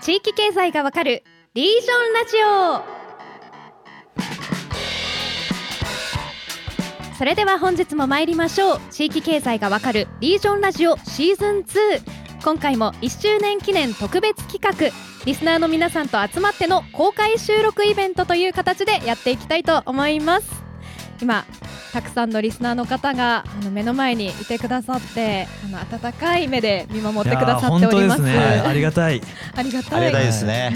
地域経済がわかるリージョンラジオ。それでは本日も参りましょう。地域経済がわかるリージョンラジオシーズン2今回も1周年記念特別企画。リスナーの皆さんと集まっての公開収録イベントという形でやっていきたいと思います。今たくさんのリスナーの方があの目の前にいてくださってあの温かい目で見守ってくださっております。ね、ありがたい。ありがたい。ありがたいですね、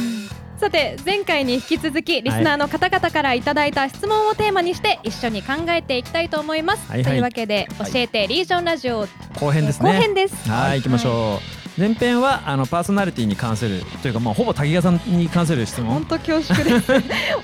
さて前回に引き続きリスナーの方々からいただいた質問をテーマにして一緒に考えていきたいと思います、はいはい、というわけで教えてリージョンラジオ後編ですね。後編です。はい行きましょう、はい前編はあのパーソナリティに関するというか、まあ、ほぼ滝川さんに関する質問本当恐縮です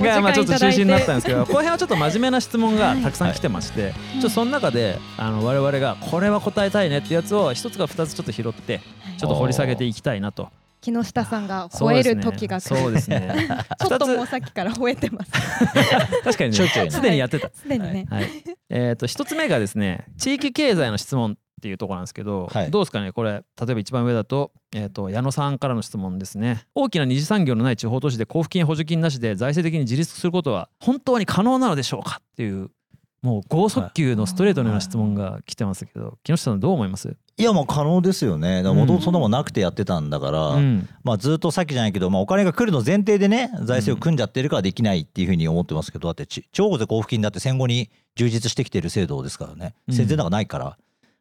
がまあちょっと中心になったんですけど後編はちょっと真面目な質問が たくさん来てまして、はい、ちょっとその中であの我々がこれは答えたいねってやつを一つか二つちょっと拾ってちょっと掘り下げていきたいなと。木下さんが吠える時がそうですね。ちょっともうさっきから吠えてます。確かにね、すでにやってた。すでにね。はい。えっと一つ目がですね、地域経済の質問っていうところなんですけど、はい、どうですかねこれ例えば一番上だと,、えーと、矢野さんからの質問ですね。大きな二次産業のない地方都市で交付金補助金なしで財政的に自立することは本当に可能なのでしょうかっていうもう剛速球のストレートのような質問が来てますけど、木下さんどう思います？いやもう可能ですよね。もともとそんなもんなくてやってたんだから、うん、まあずっとさっきじゃないけど、まあ、お金が来るの前提でね財政を組んじゃってるからできないっていうふうに思ってますけどだって地方税交付金だって戦後に充実してきてる制度ですからね。戦前なんかないから、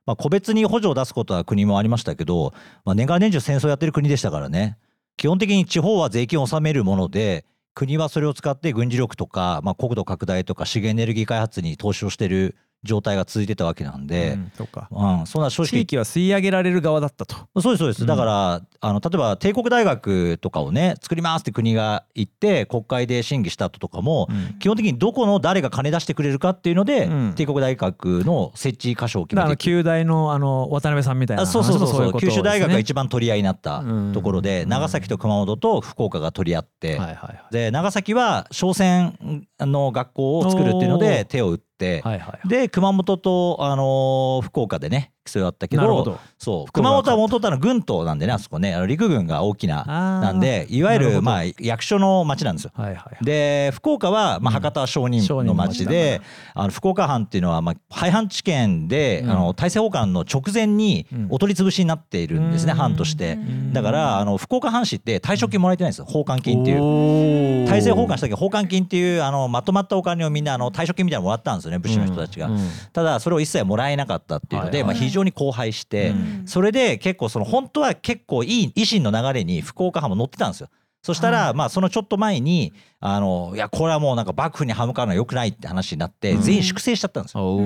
まあ、個別に補助を出すことは国もありましたけど、まあ、年がら年中戦争やってる国でしたからね。基本的に地方は税金を納めるもので国はそれを使って軍事力とか、まあ、国土拡大とか資源エネルギー開発に投資をしてる状態が続いてたわけなんで、うん、そうか、うん、そんな正直。地域は吸い上げられる側だったと。そうですそうです、うん、だからあの例えば帝国大学とかをね作りますって国が言って国会で審議した後とかも、うん、基本的にどこの誰が金出してくれるかっていうので、帝国大学の設置箇所を決めて旧大のあの渡辺さんみたいなそうそうそうそう、ね、九州大学が一番取り合いになったところで、長崎と熊本と福岡が取り合って、はいはいはい、で長崎は商船の学校を作るっていうので手を打って、はいはいはい、で熊本と、あのー、福岡でね競いあったけどそう熊本は元々の軍島なんでねあそこねあの陸軍が大きななんでいわゆるまあ役所の町なんですよ。はいはいはい、で福岡はまあ博多は商人の町で、うん、あの福岡藩っていうのはまあ廃藩置県で、うん、あの大政奉還の直前にお取り潰しになっているんですね、うん、藩として。だからあの福岡藩士って退職金もらえてないんですよ奉還金っていう。大政奉還した時奉還金っていうあのまとまったお金をみんなあの退職金みたいなのもらったんですよね武士の人たちが。ただそれを一切もらえなかったっていうので、まあ、非常に荒廃して、それで結構その本当は結構いい維新の流れに福岡藩も乗ってたんですよ。そしたら、まあそのちょっと前にあのいやこれはもうなんか幕府に歯向かうのはよくないって話になって全員粛清しちゃったんですよ、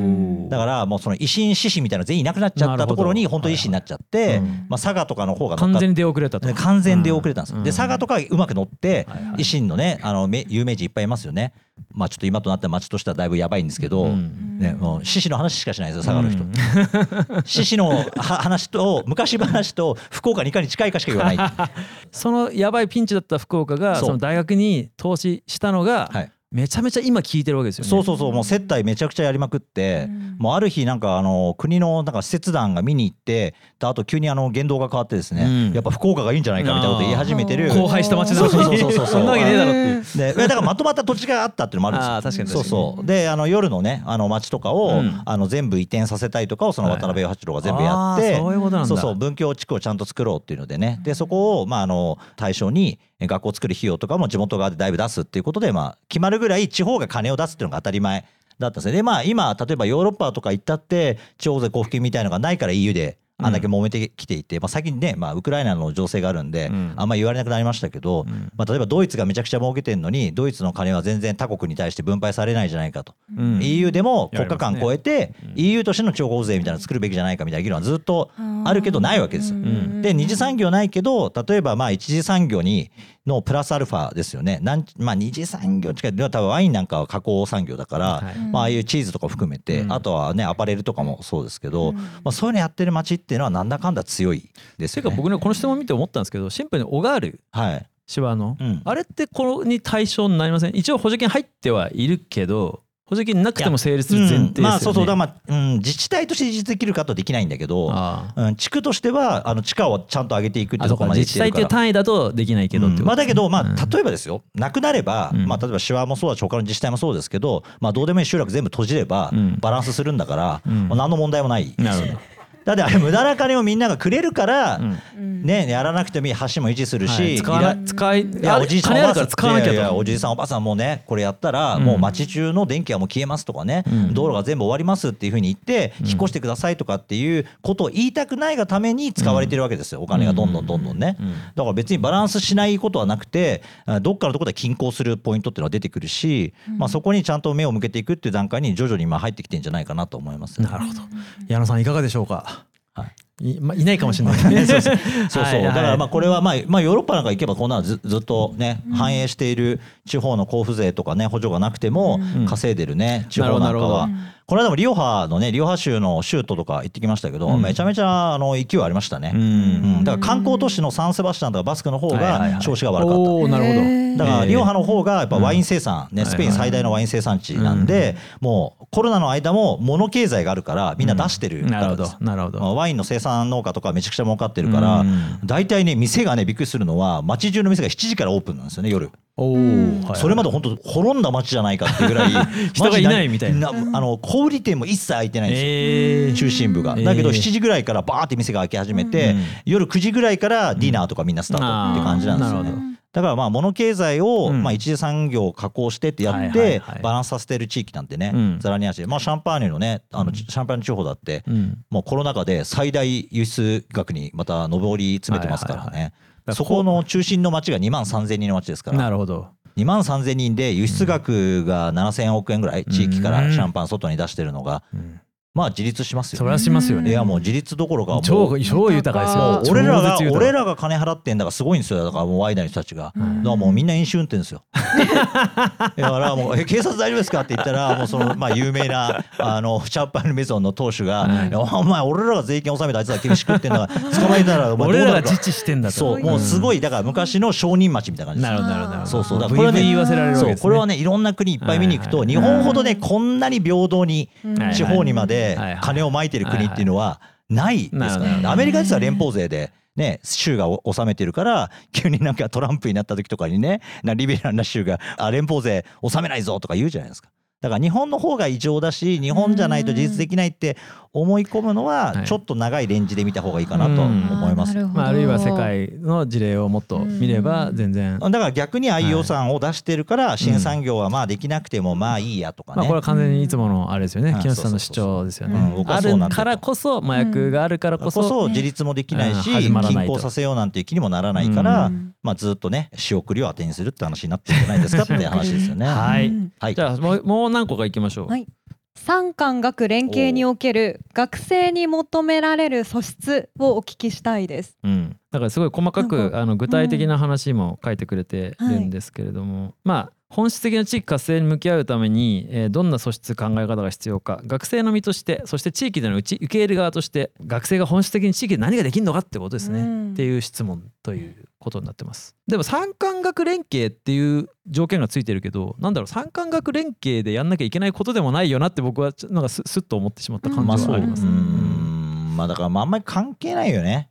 だからもうその維新志士みたいな全員いなくなっちゃったところに本当に維新になっちゃって、まあ、佐賀とかの方が完全に出遅れたと。完全に出遅れたんですよ、で佐賀とかうまく乗って維新のねあの有名人いっぱいいますよね。まあちょっと今となっては町としてはだいぶやばいんですけど、ね、もう獅子の話しかしないですよ佐賀の人。獅子の話と昔話と福岡にいかに近いかしか言わない そのやばいピンチだった福岡がその大学に投資したのがはい。めちゃめちゃ今聞いてるわけですよね。そうそうそう。もう接待めちゃくちゃやりまくって、うん、もうある日なんかあの国のなんか施設団が見に行ってあと急にあの言動が変わってですね、うん、やっぱ福岡がいいんじゃないかみたいなこと言い始めてる。荒廃した街な。のにそうそうそうそう。そんなわけねえだろっていう。でだからまとまった土地があったっていうのもあるんですよ。確かにそうそう。であの夜のねあの街とかを、うん、あの全部移転させたいとかをその渡辺八郎が全部やって、はい、そういうことなんだ。そうそう。文教地区をちゃんと作ろうっていうのでね。でそこをまああの対象に学校作る費用とかも地元側でだいぶ出すっていうことで、まあ、決まるぐらい地方が金を出すっていうのが当たり前だったんですね。でまあ今例えばヨーロッパとか行ったって地方税交付金みたいのがないから EU であんだけ揉めてきていて、まあ、最近ね、まあ、ウクライナの情勢があるんで、あんまり言われなくなりましたけど、まあ、例えばドイツがめちゃくちゃ儲けてるのにドイツの金は全然他国に対して分配されないじゃないかと、EU でも国家間超えて、EU としての地方税みたいなのを作るべきじゃないかみたいな議論はずっとあるけどないわけですよ。で二次産業ないけど例えばまあ一次産業にのプラスアルファですよね。なん、まあ、二次産業近い多分ワインなんかは加工産業だから、はい、まあああいうチーズとか含めて、あとはねアパレルとかもそうですけど、まあ、そういうのやってる街っていうのはなんだかんだ強いですよね。ていうか僕ねこの質問見て思ったんですけどシンプルにオガール、はい、シワの、うん、あれってこれに対象になりません？一応補助金入ってはいるけど補助金なくても成立する前提ですよね、うん、まあそうそう。だまあ、うん、自治体として実できるかとできないんだけど、うん、地区としてはあの地価をちゃんと上げていくってところまで自治体っていう単位だとできないけど、うん、まあだけどまあ例えばですよ、なくなれば、まあ例えば手話もそうだし他の自治体もそうですけど、まあどうでもいい集落全部閉じればバランスするんだから、何の問題もないですよ、なるほどだってあれ無駄な金をみんながくれるから、ねやらなくてもいい。橋も維持するし、使わ使いいやおじいさんおばあさん。いやおじいさんおばあさんもねこれやったら、もう町中の電気はもう消えますとかね、道路が全部終わりますっていうふうに言って引っ越してくださいとかっていうことを言いたくないがために使われてるわけですよお金がどんどんどんどんね、だから別にバランスしないことはなくてどっかのところで均衡するポイントっていうのは出てくるし、まあ、そこにちゃんと目を向けていくっていう段階に徐々に今入ってきてんじゃないかなと思います、なるほど。矢野さんいかがでしょうか？い,、まあ、いないかもしれないね。そうそう。そうそう、だからまあこれはまあ、まあ、ヨーロッパなんか行けばこんなのずずっとね、反映している地方の交付税とかね補助がなくても稼いでるね、地方なんかは。この間もリオハのねリオハ州の州都とか行ってきましたけど、うん、めちゃめちゃあの勢いありましたね、うん、だから観光都市のサンセバスチャンとかバスクの方が調子が悪かった、なるほど。だからリオハの方がやっぱワイン生産、ね、スペイン最大のワイン生産地なんで、もうコロナの間も物経済があるからみんな出してるからです、なるほどワインの生産農家とかめちゃくちゃ儲かってるから大体ね店がねびっくりするのは街中の店が7時からオープンなんですよね夜。おそれまで本当滅んだ街じゃないかっていうぐらい 人がいないみたいな。あの小売店も一切開いてないんですよ、えー、中心部が。だけど7時ぐらいからバーって店が開き始めて、うん、夜9時ぐらいからディナーとかみんなスタートって感じなんですよね、だからまあ物経済をまあ一次産業を加工してってやってバランスさせてる地域なんてねざらにあしまあシャンパーニュのねあのシャンパーニュ地方だってもうコロナ禍で最大輸出額にまた上り詰めてますからね。そこの中心の町が2万3000人の町ですから。なるほど。2万3000人で輸出額が7000億円ぐらい地域からシャンパン外に出してるのがまあ自立しますよ、それはしますよね。いやもう自立どころかもう超超豊かですよ。俺らが俺らが金払ってんだからすごいんですよ。だからもうワイナリー人たちが。だからもうみんな飲酒運転ですよ。だからもうえ警察大丈夫ですか？って言ったらもうそのまあ有名なあのシャンパンルメゾンの当主が、お前俺らが税金納めてあいつら厳しくってんだから捕まえたら俺らが自治してんだと。そうもうすごいだから昔の商人町みたいな感じなるほどなるほど。そうそうだからこれはね言わせられるわけですこれはねいろんな国いっぱい見に行くと日本ほどねこんなに平等に地方にまで金をまいてる国っていうのはないですから、ね、アメリカ実は連邦税でね、州が納めてるから急になんかトランプになった時とかにねリベラルな州があ連邦税納めないぞとか言うじゃないですか。だから日本の方が異常だし日本じゃないと事実できないって思い込むのはちょっと長いレンジで見た方がいいかなと思います。まあ、あるいは世界の事例をもっと見れば全然。だから逆にああいう予算を出してるから新産業はまあできなくてもまあいいやとかね。まあ、これは完全にいつものあれですよね。木下さんの主張ですよね。あるからこそ麻薬があるからこそ自立もできないし均衡させようなんていう気にもならないからまあずっとね仕送りを当てにするって話になってるんじゃないですかって話ですよね。はい、はい、じゃあもうもう何個かいきましょう。はい産官学連携における学生に求められる素質をお聞きしたいです。うん、だからすごい細かくあの具体的な話も書いてくれてるんですけれども、はい、まあ本質的な地域活性に向き合うために、えー、どんな素質考え方が必要か学生の身としてそして地域での受け入れ側として学生が本質的に地域で何ができるのかってことですね、うん、っていう質問ということになってます。でも産官学連携っていう条件がついてるけどなんだろう産官学連携でやんなきゃいけないことでもないよなって僕はなんかすすっと思ってしまった感じはあります、ね、う。ん、まあだからあんまり関係ないよね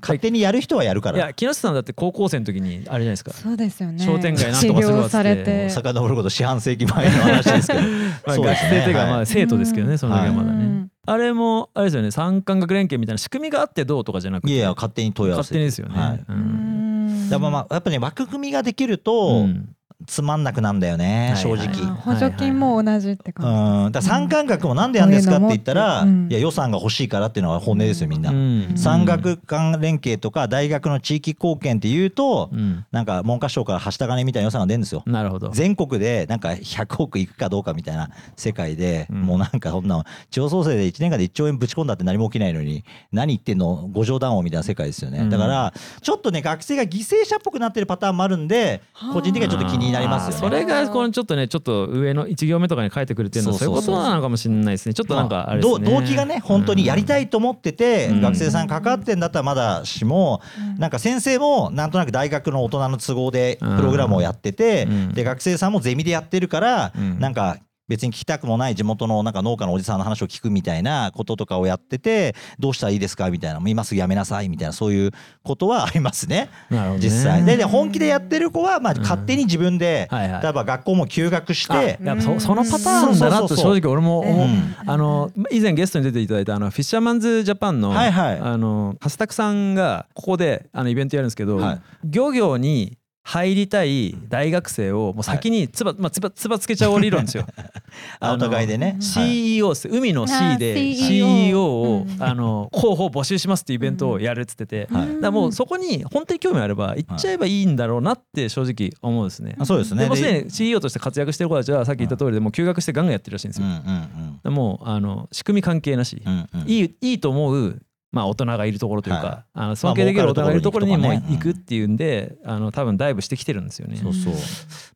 勝手にやる人はやるから。いや木下さんだって高校生の時にあれじゃないですか。そうですよね。商店街なんとかするわって。遡ること四半世紀前の話ですけど。まあ学生というかまあ生徒ですけどね、その時はまだね。あれもあれですよね三官学連携みたいな仕組みがあってどうとかじゃなくていや勝手に問い合わせ勝手にですよね、はい、うん、だまあやっぱね枠組みができると、うんつまんなくなんだよね、正直。補助金も同じって感じ、うん、だ産官学もなんでやんですかって言ったら、いや予算が欲しいからっていうのが本音ですよみんな。産学官連携とか大学の地域貢献っていうと、なんか文科省からはした金みたいな予算が出るんですよ。なるほど。全国でなんか100億いくかどうかみたいな世界で、もうなんかそんな地方創生で1年間で1兆円ぶち込んだって何も起きないのに何言ってんの五条談王みたいな世界ですよね。だからちょっとね学生が犠牲者っぽくなってるパターンもあるんで個人的にはちょっと気になりますよね。がこのちょっとねちょっと上の1行目とかに書いてくれてるのはそういうことなのかもしれないですね。ちょっとなんかあれですね、動機がね本当にやりたいと思ってて、学生さん関わってんだったらまだしも、なんか先生もなんとなく大学の大人の都合でプログラムをやってて、で学生さんもゼミでやってるから、なんか別に聞きたくもない地元のなんか農家のおじさんの話を聞くみたいなこととかをやっててどうしたらいいですかみたいな今すぐやめなさいみたいなそういうことはありますね、ね、実際。でで本気でやってる子はまあ勝手に自分で、うん。はいはい、例えば学校も休学してそそのパターンだなと正直俺も思う、うん、あの以前ゲストに出ていただいたあのフィッシャーマンズジャパンの、はいはい、あのハスタクさんがここであのイベントやるんですけど、はい、漁業に入りたい大学生をもう先につば、まあ、つばつばつけちゃおう理論ですよ。お互いでね。CEO です。海の C で CEO をあの候補募集しますっていうイベントをやるっつってて、だもうそこに本当に興味あれば行っちゃえばいいんだろうなって正直思うんですね。そうですね。でもすでに CEO として活躍してる子たちはさっき言った通りでもう休学してガンガンやってるらしいんですよ。もうあの仕組み関係なし、いいいいと思うまあ、大人がいるところというか、はい、あの尊敬できる大人がいるところにも行くっていうんで、あの多分ダイブしてきてるんですよね。そうそう。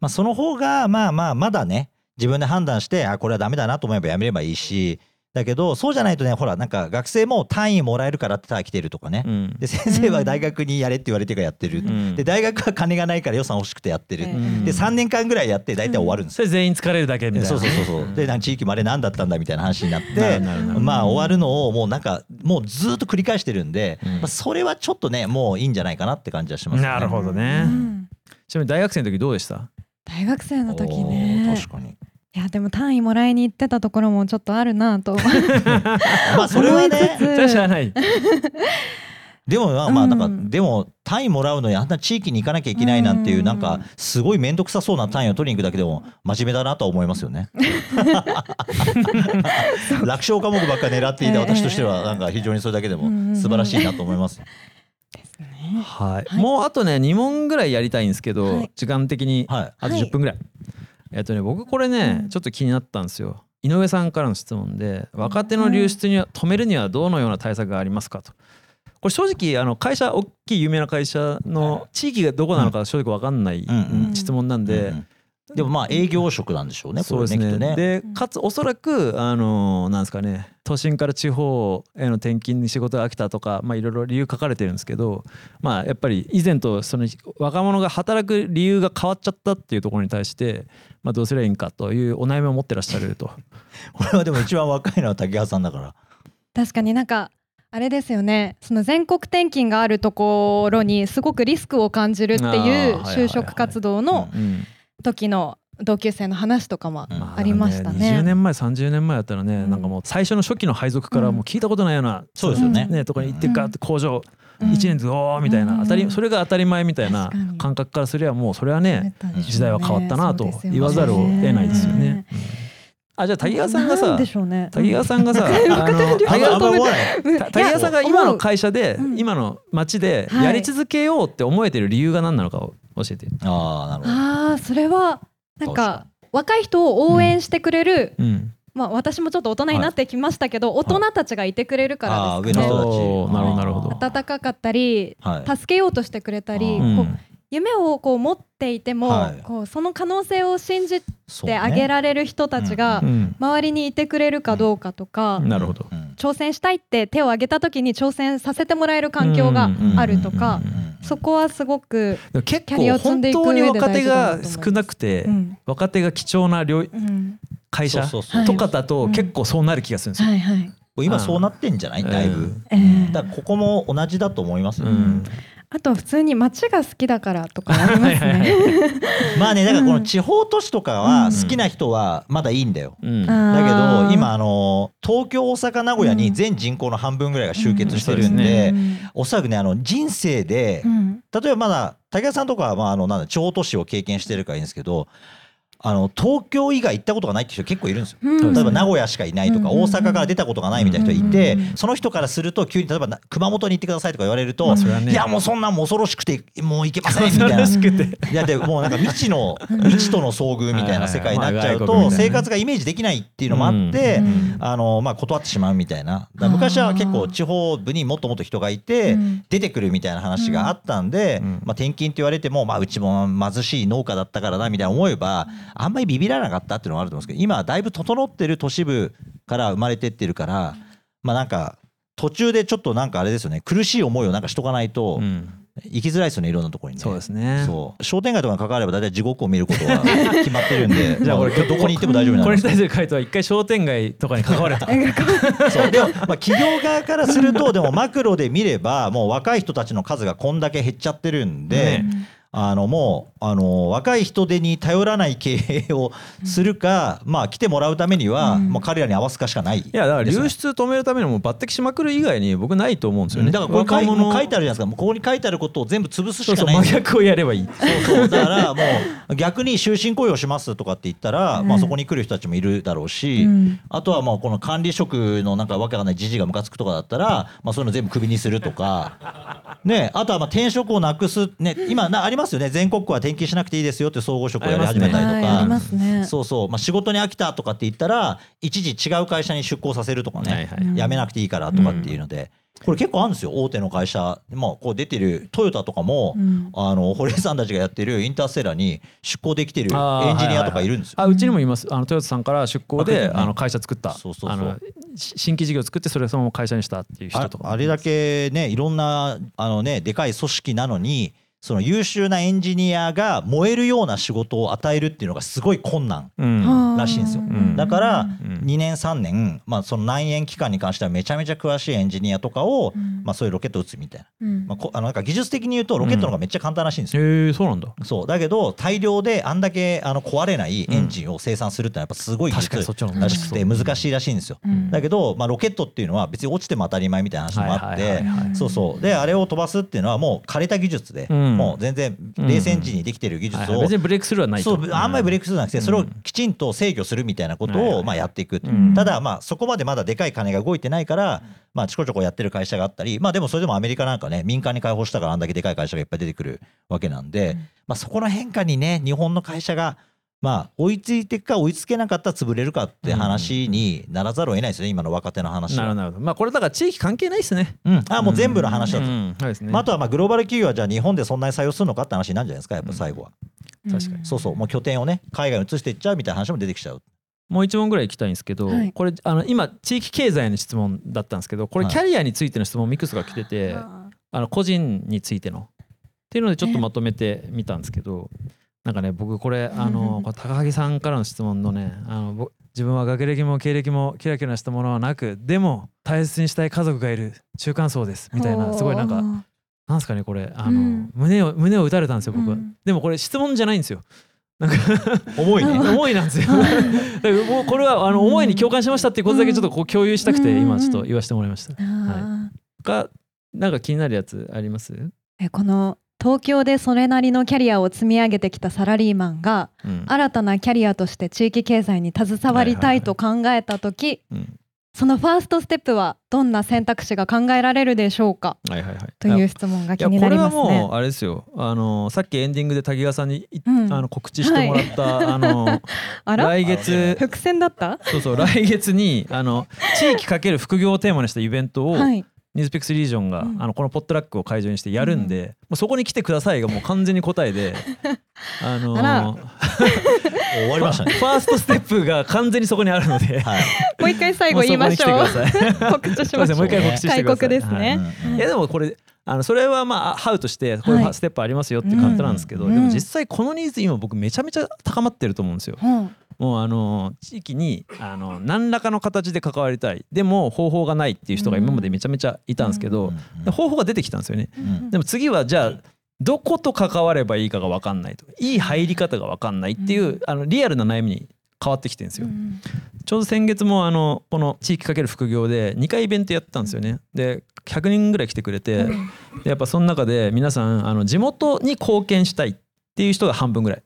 まあ、その方がまあまあまだね自分で判断してあこれはダメだなと思えばやめればいいしだけどそうじゃないとねほらなんか学生も単位もらえるからってただ来てるとかね、うん、で先生は大学にやれって言われてからやってる、うん、で大学は金がないから予算欲しくてやってる、うん、で3年間ぐらいやって大体終わるんですよ、全員疲れるだけみたいな。そうそうそうそう。で地域まで何だったんだみたいな話になってまあ終わるのをもうなんかもうずっと繰り返してるんで、まあ、それはちょっとねもういいんじゃないかなって感じはします、ね、なるほどね、ちなみに大学生の時どうでした？大学生の時ね。確かにいやでも単位もらいに行ってたところもちょっとあるなと。まあそれはね。それは知らない。でもまあまあなんか、でも単位もらうのにあんな地域に行かなきゃいけないなんていうなんかすごい面倒くさそうな単位を取りに行くだけでも真面目だなとは思いますよね。楽勝科目ばっか狙っていた私としてはなんか非常にそれだけでも素晴らしいなと思います。はい、もうあとね2問ぐらいやりたいんですけど、時間的にあと10分ぐらい、えっとね僕これね、ちょっと気になったんですよ。井上さんからの質問で若手の流出には止めるにはどのような対策がありますかと。これ正直あの会社大きい有名な会社の地域がどこなのか正直分かんない質問なんで、でもまあ営業職なんでしょうね。そうですね。ねでかつおそらくあのなんですかね都心から地方への転勤に仕事が飽きたとかまあいろいろ理由書かれてるんですけどまあやっぱり以前とその若者が働く理由が変わっちゃったっていうところに対してまあどうすればいいんかというお悩みを持ってらっしゃると。これはでも一番若いのは竹川さんだから。確かになんかあれですよねその全国転勤があるところにすごくリスクを感じるっていう就職活動の時の同級生の話とかもありましたね。ね20年前30年前だったらね、うん、なんかもう最初の初期の配属からもう聞いたことないような、うん、そうですよね。ねとかに行ってガーって工場、うん、1年ずおーみたいな、当たりそれが当たり前みたいな感覚からすればもうそれはね時代は変わったなと言わざるを得ないですよね。あじゃあ滝川さんがさ、ね、滝川さんがさ、滝川さんが今の会社で、今の町でやり続けようって思えてる理由が何なのかを教えて。ああなるほど。ああそれはなんか若い人を応援してくれる、うん、まあ、私もちょっと大人になってきましたけど、大人たちがいてくれるからですね。なるほどなるほど。温かかったり、助けようとしてくれたり、こう夢をこう持っていても、はい、こうその可能性を信じてあげられる人たちが周りにいてくれるかどうかとか、なるほど。挑戦したいって手を挙げた時に挑戦させてもらえる環境があるとか。そこはすごく結構本当に若手が少なくて、うん、若手が貴重な領、うん、会社？とかだと結構そうなる気がするんですよ。はい。はい。今そうなってんじゃない？だいぶ、えー、だここも同じだと思いますよ、うん、あと普通に街が好きだからとかありますね。まあねだからこの地方都市とかは好きな人はまだいいんだよ、うん、だけど今あの東京大阪名古屋に全人口の半分ぐらいが集結してるんで,、おそらくねあの人生で、例えばまだ武田さんとかはまああのなんだ地方都市を経験してるからいいんですけどあの東京以外行ったことがないって人結構いるんですよ、うん、例えば名古屋しかいないとか、大阪から出たことがないみたいな人いて、その人からすると急に例えば熊本に行ってくださいとか言われると、いやもうそんなんも恐ろしくてもう行けませんみたいな。いやでもうなんか未知の 未知との遭遇みたいな世界になっちゃうと生活がイメージできないっていうのもあって、あのまあ断ってしまうみたいな。昔は結構地方部にもっともっと人がいて出てくるみたいな話があったんで、まあ、転勤って言われても、まあ、うちも貧しい農家だったからなみたいな思えばあんまりビビらなかったっていうのはあると思うんですけど今はだいぶ整ってる都市部から生まれてってるからまあなんか途中でちょっとなんかあれですよね苦しい思いをなんかしとかないと、行きづらいですよねいろんなところにね。そうですね。そう。商店街とかに関われば大体地獄を見ることは 決まってるんでじゃあこれどこに行っても大丈夫なこれに対する回答は一回商店街とかに関われと そう。でも、まあ、企業側からするとでもマクロで見ればもう若い人たちの数がこんだけ減っちゃってるんで、ね。あのもうあの若い人手に頼らない経営をするか、まあ来てもらうためには、もう彼らに合わすかしかない、いやだから流出止めるためにも抜擢しまくる以外に僕ないと思うんですよね、だからこれ書い書いてあるじゃないですか。ここに書いてあることを全部潰すしかない。真逆をやればいい。そうそう。だからもう逆に終身雇用しますとかって言ったら、まあそこに来る人たちもいるだろうし、あとはまあこの管理職のなんかわけわかんないじじがムカつくとかだったら、まあそういうの全部クビにするとか。ね。あとはまあ転職をなくす。ね。今なありますよね。全国区は転勤しなくていいですよって総合職をやり始めたりとか、ね、そうそう、まあ、仕事に飽きたとかって言ったら一時違う会社に出向させるとかね、はいはい、辞めなくていいからとかっていうので。これ結構あるんですよ。大手の会社、まあ、こう出てるトヨタとかも、うん、あの堀江さんたちがやってるインターステラに出向できてるエンジニアとかいるんですよ。あ、はいはい、うちにもいます。あのトヨタさんから出向で、あの会社作った。そうそうそう。新規事業作ってそれをそのまま会社にしたっていう人とかあれだけねいろんなあの、ね、でかい組織なのにその優秀なエンジニアが燃えるような仕事を与えるっていうのがすごい困難らしいんですよ。だから2年3年、まあ、その内縁期間に関してはめちゃめちゃ詳しいエンジニアとかを、まあ、そういうロケットを撃つみたいな,、まあ、あのなんか技術的に言うとロケットの方がめっちゃ簡単らしいんですよ。へえそうなんだ。そう。だけど大量であんだけあの壊れないエンジンを生産するってのはやっぱすごい技術らしくて難しいらしいんですよ。だけど、まあ、ロケットっていうのは別に落ちても当たり前みたいな話もあってそうそう。であれを飛ばすっていうのはもう枯れた技術で、もう全然冷戦時にできてる技術を、別にブレイクスルーはないそうあんまりブレイクスルーなくて、それをきちんと制御するみたいなことをまあやっていく、ただまあそこまでまだでかい金が動いてないから、まあちこちょこやってる会社があったりまあでもそれでもアメリカなんかね民間に開放したからあんだけでかい会社がいっぱい出てくるわけなんで、まあそこの変化にね日本の会社がまあ、追いついていくか追いつけなかったら潰れるかって話にならざるを得ないですね、今の若手の話は。なるほど、まあ、これだから地域関係ないですね。うん、あもう全部の話だと。うん。まあ、あとはまあグローバル企業はじゃあ日本でそんなに採用するのかって話になるんじゃないですか、やっぱ最後は。確かに。そうそう、もう拠点をね、海外に移していっちゃうみたいな話も出てきちゃう。もう一問ぐらい行きたいんですけど、はい、これあの今地域経済の質問だったんですけどこれキャリアについての質問ミックスが来てて、はい、あの個人についての。っていうのでちょっとまとめてみたんですけどなんかね僕これ あの高萩さんからの質問のねあの自分は学歴も経歴もキラキラしたものはなくでも大切にしたい家族がいる中間層ですみたいなすごいなんかなんですかねこれあの、うん、胸を胸を打たれたんですよ僕。は、うん、でもこれ質問じゃないんですよ。なんか 重いね。重いなんですよ。もうこれはあの思いに共感しましたっていうことだけちょっとこう共有したくて今ちょっと言わせてもらいました、はい、がなんか気になるやつあります？えこの東京でそれなりのキャリアを積み上げてきたサラリーマンが、うん、新たなキャリアとして地域経済に携わりたいと考えた時、そのファーストステップはどんな選択肢が考えられるでしょうか、はいはいはい、という質問が気になりますね。これはもうあれですよ。あのさっきエンディングで滝川さんに、うん、あの告知してもらった、はい、あの 来月伏線だった？そうそう来月にあの地域かける副業をテーマにしたイベントを、はいニュースピックスリージョンが、うん、あのこのポットラックを会場にしてやるんで、うん、もうそこに来てくださいがもう完全に答えで あのー、終わりましたね。ファーストステップが完全にそこにあるので、はい、もう一回最後言いましょう。告知しましょう。もう一回告知してください。ですね、はい、い。やでもこれあのそれはまあハウとしてこういうステップありますよっていう感じなんですけど、はい、でも実際このニーズ今僕めちゃめちゃ高まってると思うんですよ。うんもうあの地域にあの何らかの形で関わりたい。でも方法がないっていう人が今までめちゃめちゃいたんですけど、方法が出てきたんですよね。でも次はじゃあどこと関わればいいかが分かんないと。いい入り方が分かんないっていう、あのリアルな悩みに変わってきてるんですよ。ちょうど先月もあのこの地域かける副業で2回イベントやったんですよね。で100人ぐらい来てくれて、でやっぱその中で皆さんあの地元に貢献したいっていう人が半分ぐらい。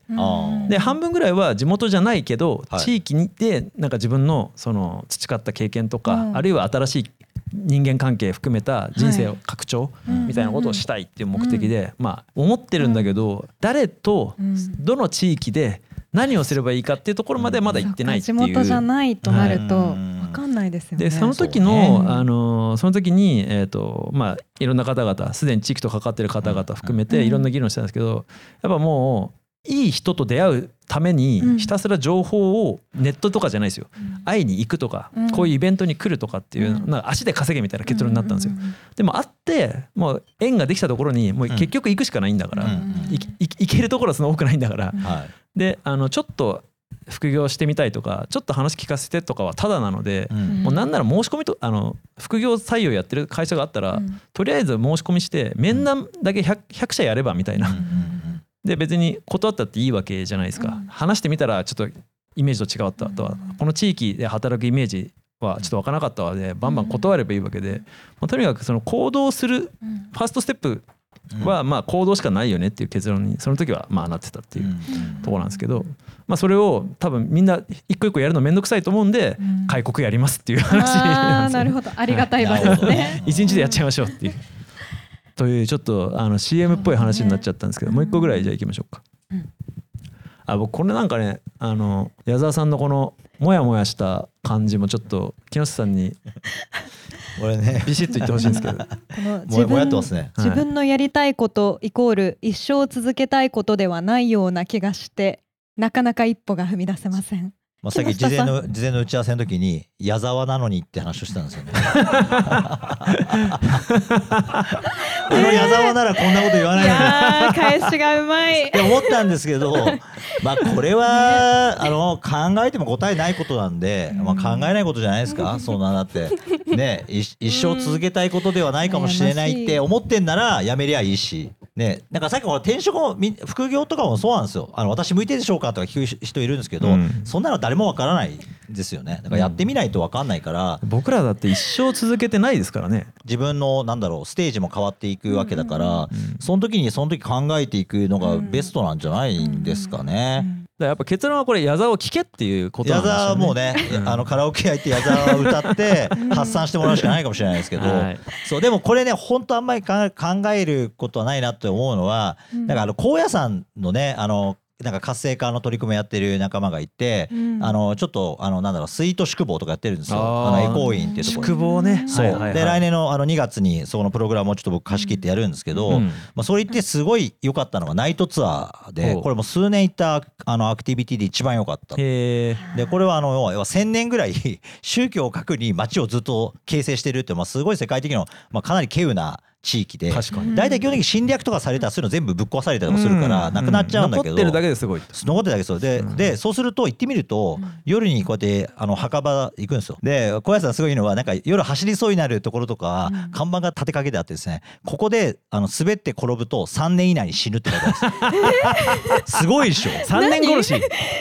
で半分ぐらいは地元じゃないけど、地域にでなんか自分のその培った経験とか、あるいは新しい人間関係含めた人生を拡張みたいなことをしたいっていう目的で、まあ思ってるんだけど、誰とどの地域で何をすればいいかっていうところまでまだ行ってないっていう。地元じゃないとなると、かんないですよね。でその時の、ね、あのその時にえっ、ー、とまあいろんな方々すでに地域と関わってる方々含めていろんな議論してたんですけど、やっぱもういい人と出会うためにひたすら情報をネットとかじゃないですよ、会いに行くとか、こういうイベントに来るとかっていうなんか足で稼げみたいな結論になったんですよ。でも会ってもう縁ができたところにもう結局行くしかないんだから、行けるところはその多くないんだから、であのちょっと副業してみたいとかちょっと話聞かせてとかはただなので、うん、もうなんなら申し込みとあの副業採用やってる会社があったら、うん、とりあえず申し込みして面談だけ 100, 100社やればみたいな、うん、で別に断ったっていいわけじゃないですか、話してみたらちょっとイメージと違ったとは、この地域で働くイメージはちょっと分からなかったわでバンバン断ればいいわけで、まあ、とにかくその行動するファーストステップはまあ行動しかないよねっていう結論にその時はまあなってたっていうところなんですけど、まあ、それを多分みんな一個一個やるの面倒くさいと思うんで開国やりますっていう話なんですなるほど。ありがたい場ですね。一日でやっちゃいましょうっていう。というちょっとあの CM っぽい話になっちゃったんですけど、もう一個ぐらいじゃあいきましょうか。あ僕これなんかねあの矢沢さんのこのモヤモヤした感じもちょっと木下さんに 俺ね。ビシッと言ってほしいんですけど。この自分ね、自分のやりたいことイコール一生続けたいことではないような気がしてなかなか一歩が踏み出せませんまあ、さっき事前の事前の打ち合わせの時に矢沢なのにって話をしたんですよね。この矢沢ならこんなこと言わないのに。返しがうまい。って思ったんですけど、まあこれはあの考えても答えないことなんで、まあ考えないことじゃないですか。そんなだってね一生続けたいことではないかもしれないって思ってんならやめりゃいいし。ね、なんかさっきの転職も副業とかもそうなんですよ。あの私向いてるでしょうかとか聞く人いるんですけど、うん、そんなの誰もわからないですよね。だからやってみないとわかんないから、うん、僕らだって一生続けてないですからね。自分のなんだろうステージも変わっていくわけだから、うん、その時にその時考えていくのがベストなんじゃないんですかね。やっぱ結論はこれ矢沢を聞けっていうことなんですよね。矢沢はもうね、うん、あのカラオケ屋行って矢沢を歌って 発散してもらうしかないかもしれないですけど、はい、そうでもこれね本当あんまり考えることはないなって思うのは、うん、なんかあの高野山のねあのなんか活性化の取り組みやってる仲間がいて、うん、あのちょっとあのなんだろうスイート宿坊とかやってるんですよ。あのエコーインっていうところ宿坊ね。そう、はいはいはい、で来年のあの2月にそのプログラムをちょっと僕貸し切ってやるんですけど、うん、まあ、それってすごい良かったのがナイトツアーでこれも数年行ったあのアクティビティで一番良かったでこれはあの要は1000年ぐらい 宗教を核に街をずっと形成してるって、まあ、すごい世界的な、まあ、かなり稀有な地域で。大体基本的に侵略とかされたらそういうの全部ぶっ壊されたりとかするからなくなっちゃうんだけど、残ってるだけですごい残ってるだけですよ。で,、でそうすると行ってみると、夜にこうやってあの墓場行くんですよ。で小林さんすごいのはなんか夜走りそうになるところとか、看板が立てかけてあってですねここであの滑って転ぶと3年以内に死ぬって書いてあるんです。すごいでしょ。3年殺し。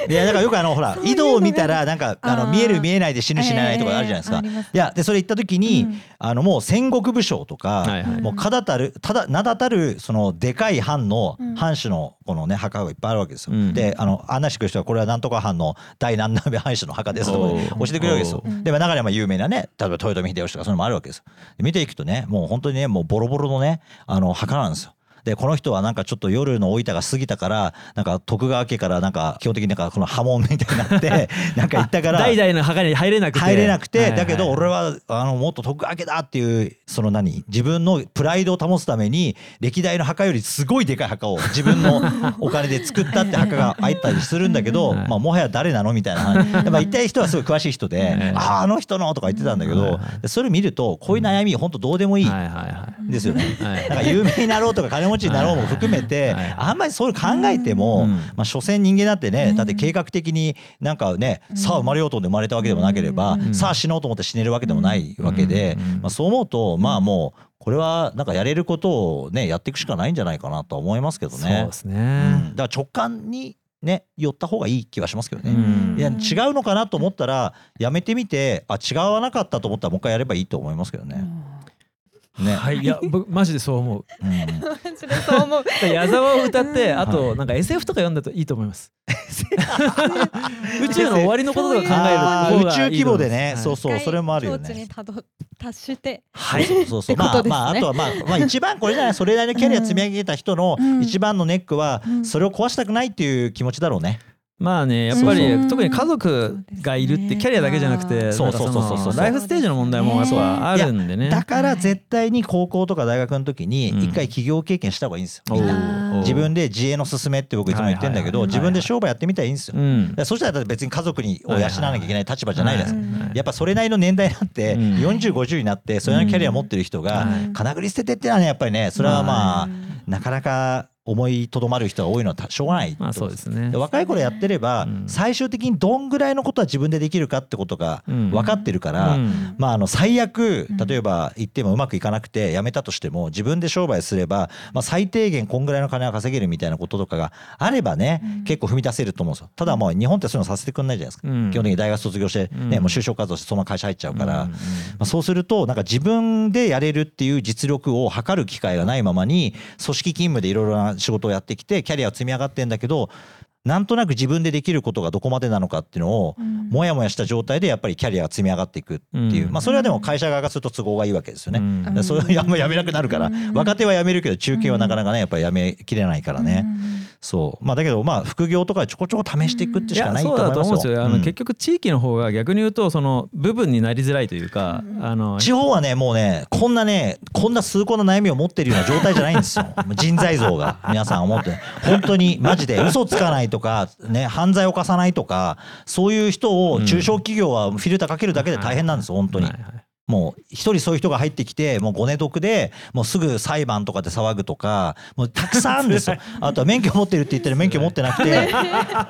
いやだからよくあのほら井戸を見たらなんかあの見える見えないで死ぬ死なないとかあるじゃないですか、いやでそれ行った時に、あのもう戦国武将とか、もう名だたるただ名だたるそのでかい藩の、藩主のこのね墓がいっぱいあるわけですよ。うん、であの案内してくる人はこれはなんとか藩の大南鍋藩主の墓ですとか、ね、教えてくれるわけですよ。で中には有名なね例えば豊臣秀吉とかそういうのもあるわけです。見ていくとねもう本当にねもうボロボロのねあの墓なんですよ。でこの人はなんかちょっと夜の老いたが過ぎたからなんか徳川家からなんか基本的になんかこの波紋みたいになって なんか言ったから代々の墓に入れなくて。入れなくて、だけど俺はあのもっと徳川家だっていうその何自分のプライドを保つために歴代の墓よりすごいでかい墓を自分の お金で作ったって墓が入ったりするんだけど、まあ、もはや誰なのみたいなやっぱ言った人はすごい詳しい人で「あああの人の」とか言ってたんだけどそれ見るとこういう悩み本当どうでもいいですよね。なんか有名になろうとか金持ちになろうも含めてあんまりそういう考えてもまあ所詮人間だってねだって計画的になんかねさあ生まれようと思って生まれたわけでもなければさあ死のうと思って死ねるわけでもないわけでまあそう思うとまあもうこれはなんかやれることをねやっていくしかないんじゃないかなと思いますけどね。そうですね、だから直感にね、寄った方がいい気はしますけどね。いや違うのかなと思ったらやめてみてあ違わなかったと思ったらもう一回やればいいと思いますけどね。ね、はい、いや僕マジでそう思う。うん、マジでそう思う。矢沢を歌ってあとなんか SF とか読んだといいと思います。宇宙の終わりのこととか考える宇宙規模でね、そうそうそれもあるよね。達して。はいそうそう。まあまああとはまあまあ一番これじゃないそれなりのキャリア積み上げた人の一番のネックはそれを壊したくないっていう気持ちだろうね。まあねやっぱり特に家族がいるってキャリアだけじゃなくてそうそうそうそうライフステージの問題もやっぱあるんでね。だから絶対に高校とか大学の時に一回起業経験した方がいいんですよ。みんな。自分で自営の勧めって僕いつも言ってんだけど自分で商売やってみたらいいんですよ、そしたら別に家族にを養わなきゃいけない立場じゃないですか、やっぱそれなりの年代になって4050になってそれなりのキャリア持ってる人が金繰り捨ててってのはねやっぱりねそれはまあなかなか思いとどまる人が多いのはしょうがない、まあそうですね、若い頃やってれば、最終的にどんぐらいのことは自分でできるかってことが分かってるから、まあ、あの最悪例えば言ってもうまくいかなくて辞めたとしても自分で商売すれば、まあ、最低限こんぐらいの金は稼げるみたいなこととかがあればね、結構踏み出せると思うんですよ。ただもう日本ってそういうのさせてくんないじゃないですか、基本的に大学卒業して、ねもう就職活動してその会社入っちゃうから、まあ、そうするとなんか自分でやれるっていう実力を測る機会がないままに組織勤務でいろいろな仕事をやってきてキャリアを積み上がってんだけどなんとなく自分でできることがどこまでなのかっていうのを、もやもやした状態でやっぱりキャリアが積み上がっていくっていう、まあそれはでも会社側がすると都合がいいわけですよね。うん、それはやめなくなるから、若手は辞めるけど中堅はなかなかねやっぱり辞めきれないからね。そう。まあだけどまあ副業とかちょこちょこ試していくってしかないと思いますよ。そうよ。あの、結局地域の方が逆に言うとその部分になりづらいというか、あの地方はねもうねこんなねこんな崇高な悩みを持ってるような状態じゃないんですよ。人材像が。皆さん思って。本当にマジで嘘つかないとかね犯罪を犯さないとかそういう人を中小企業はフィルターかけるだけで大変なんです本当に。もう一人そういう人が入ってきてもうごね得でもうすぐ裁判とかで騒ぐとかもうたくさんあるんですよ。あとは免許持ってるって言ってる免許持ってなくて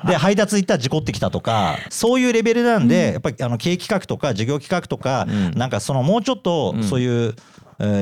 で配達行ったら事故ってきたとかそういうレベルなんでやっぱりあの経営企画とか事業企画とかなんかそのもうちょっとそういう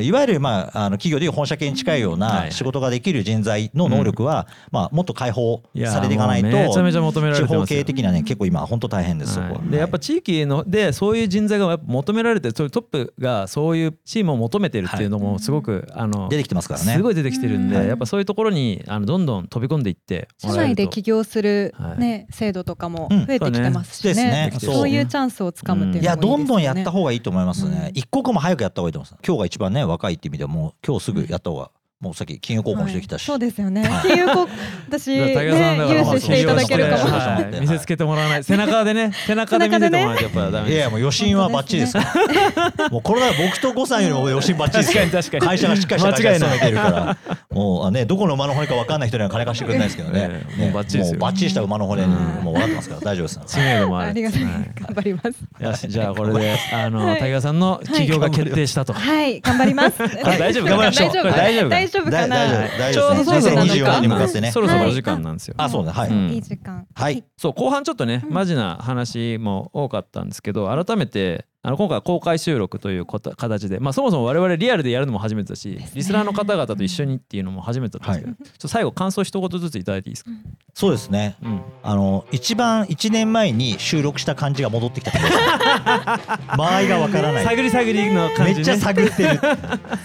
いわゆる、まあ、あの企業でいう本社系に近いような仕事ができる人材の能力は、まあ、もっと解放されていかないとめちゃめちゃ求められて地方系的なね結構今本当大変です、はい、でやっぱ地域のでそういう人材が求められてそういうトップがそういうチームを求めてるっていうのもすごく、あの出てきてますからね。すごい出てきてるんで、やっぱそういうところにあのどんどん飛び込んでいって社内で起業する、ね制度とかも増えてきてますしね,、そういうチャンスをつかむっていうのもいいですね、いやどんどんやった方がいいと思いますね、一刻も早くやった方がいいと思います。今日が一番ね若いって意味ではもう今日すぐやった方がもうさっき金融交換してきたし、そうですよね。金融交私ね融資していただけるかも、はい、見せつけてもらわない。背中でね 背中で見せてもらわないとやっぱダメいやもう余震はバッチリですから。もうこれは僕と5さんよりも余震バッチリです確かに会社がしっかりした会社勤めてるから。もうねどこの馬の骨か分かんない人には金貸してくれないですけどね。も うバッチリもうバッチリした馬の骨にもう分かってますから大丈夫です知名度もあるありがとう頑張ります。よしじゃあこれであのタイガーさんの起業が決定したと。はい。頑張ります。大丈夫頑張りましょう大丈夫。大丈夫かな？大丈夫です。2024年に向かってね。そろそろお時間なんですよ。あ、そうね。はい。いい時間。はい。そう後半ちょっとねマジな話も多かったんですけど改めてあの今回公開収録という形で、まあ、そもそも我々リアルでやるのも初めてだし、リスナーの方々と一緒にっていうのも初めてだったんですけど、はい、ちょっと最後感想一言ずついただいていいですか、そうですね、うん、あの一番1年前に収録した感じが戻ってきた 間合いがわからない。探り探りの感じ、ね、めっちゃ探ってる。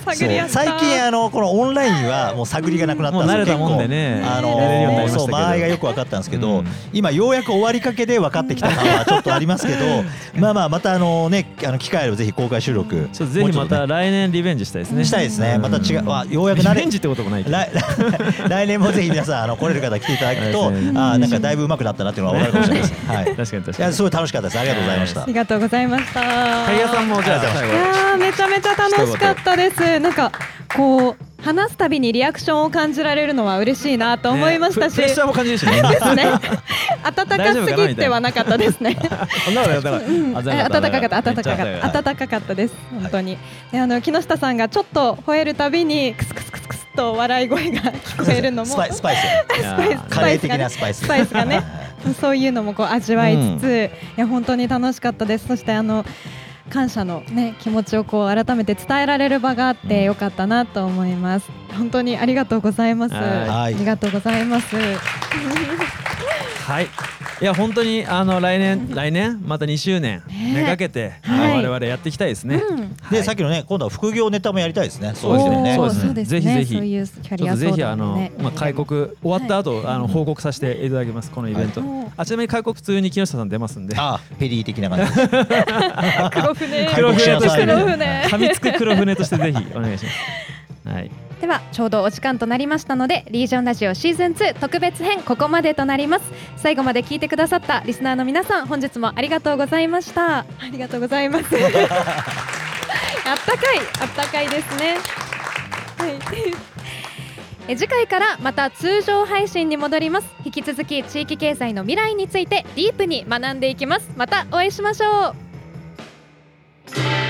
最近あのこのオンラインはもう探りがなくなったんですよ。もんでねあのそう間合いがよく分かったんですけど、うん、今ようやく終わりかけで分かってきた感はちょっとありますけど まあまあまたあのねあの機会をぜひ公開収録ちょっとぜひまた来年リベンジしたいですね。したいですね。また違う、まあ、ようやくリベンジってこともない 来 来年もぜひ皆さんあの来れる方来ていただくと あなんかだいぶ上手くなったなっていうのが分かるかもしれないです、はい、確かに確かに。いやすごい楽しかったです。ありがとうございました。ありがとうございました。タイヤさんもじゃあ最後いやめちゃめちゃ楽しかったです。なんかこう話すたびにリアクションを感じられるのは嬉しいなと思いましたし、プレッシャーも感じるしね。ですね。暖かすぎてはなかったですね。暖かかった。暖かかった。暖かかったです。本当に。であの木下さんがちょっと吠えるたびにクスクスクスクスと笑い声が聞こえるのも。スパイスス。パイス。スパイス。スパイスがね。そういうのもこう味わいつつ、いや本当に楽しかったです。そしてあの感謝の、ね、気持ちをこう改めて伝えられる場があってよかったなと思います。本当にありがとうございます。ありがとうございます。はい。いや本当にあの来年来年？また2周年？めがけて、はい、我々やっていきたいですね。で、さっきのね今度は副業ネタもやりたいですね。そうですね。そうですね。ぜひぜひちょっとぜひあのまあ開国終わった後あの報告させていただきますこのイベント。あちなみに開国普通に木下さん出ますんで。あペリー的な感じ。黒船黒船としてね。噛みつく黒船としてぜひお願いします。はい。ではちょうどお時間となりましたのでリージョンラジオシーズン2特別編ここまでとなります。最後まで聞いてくださったリスナーの皆さん本日もありがとうございました。ありがとうございます。あったかいあったかいですね。はい。え次回からまた通常配信に戻ります。引き続き地域経済の未来についてディープに学んでいきます。またお会いしましょう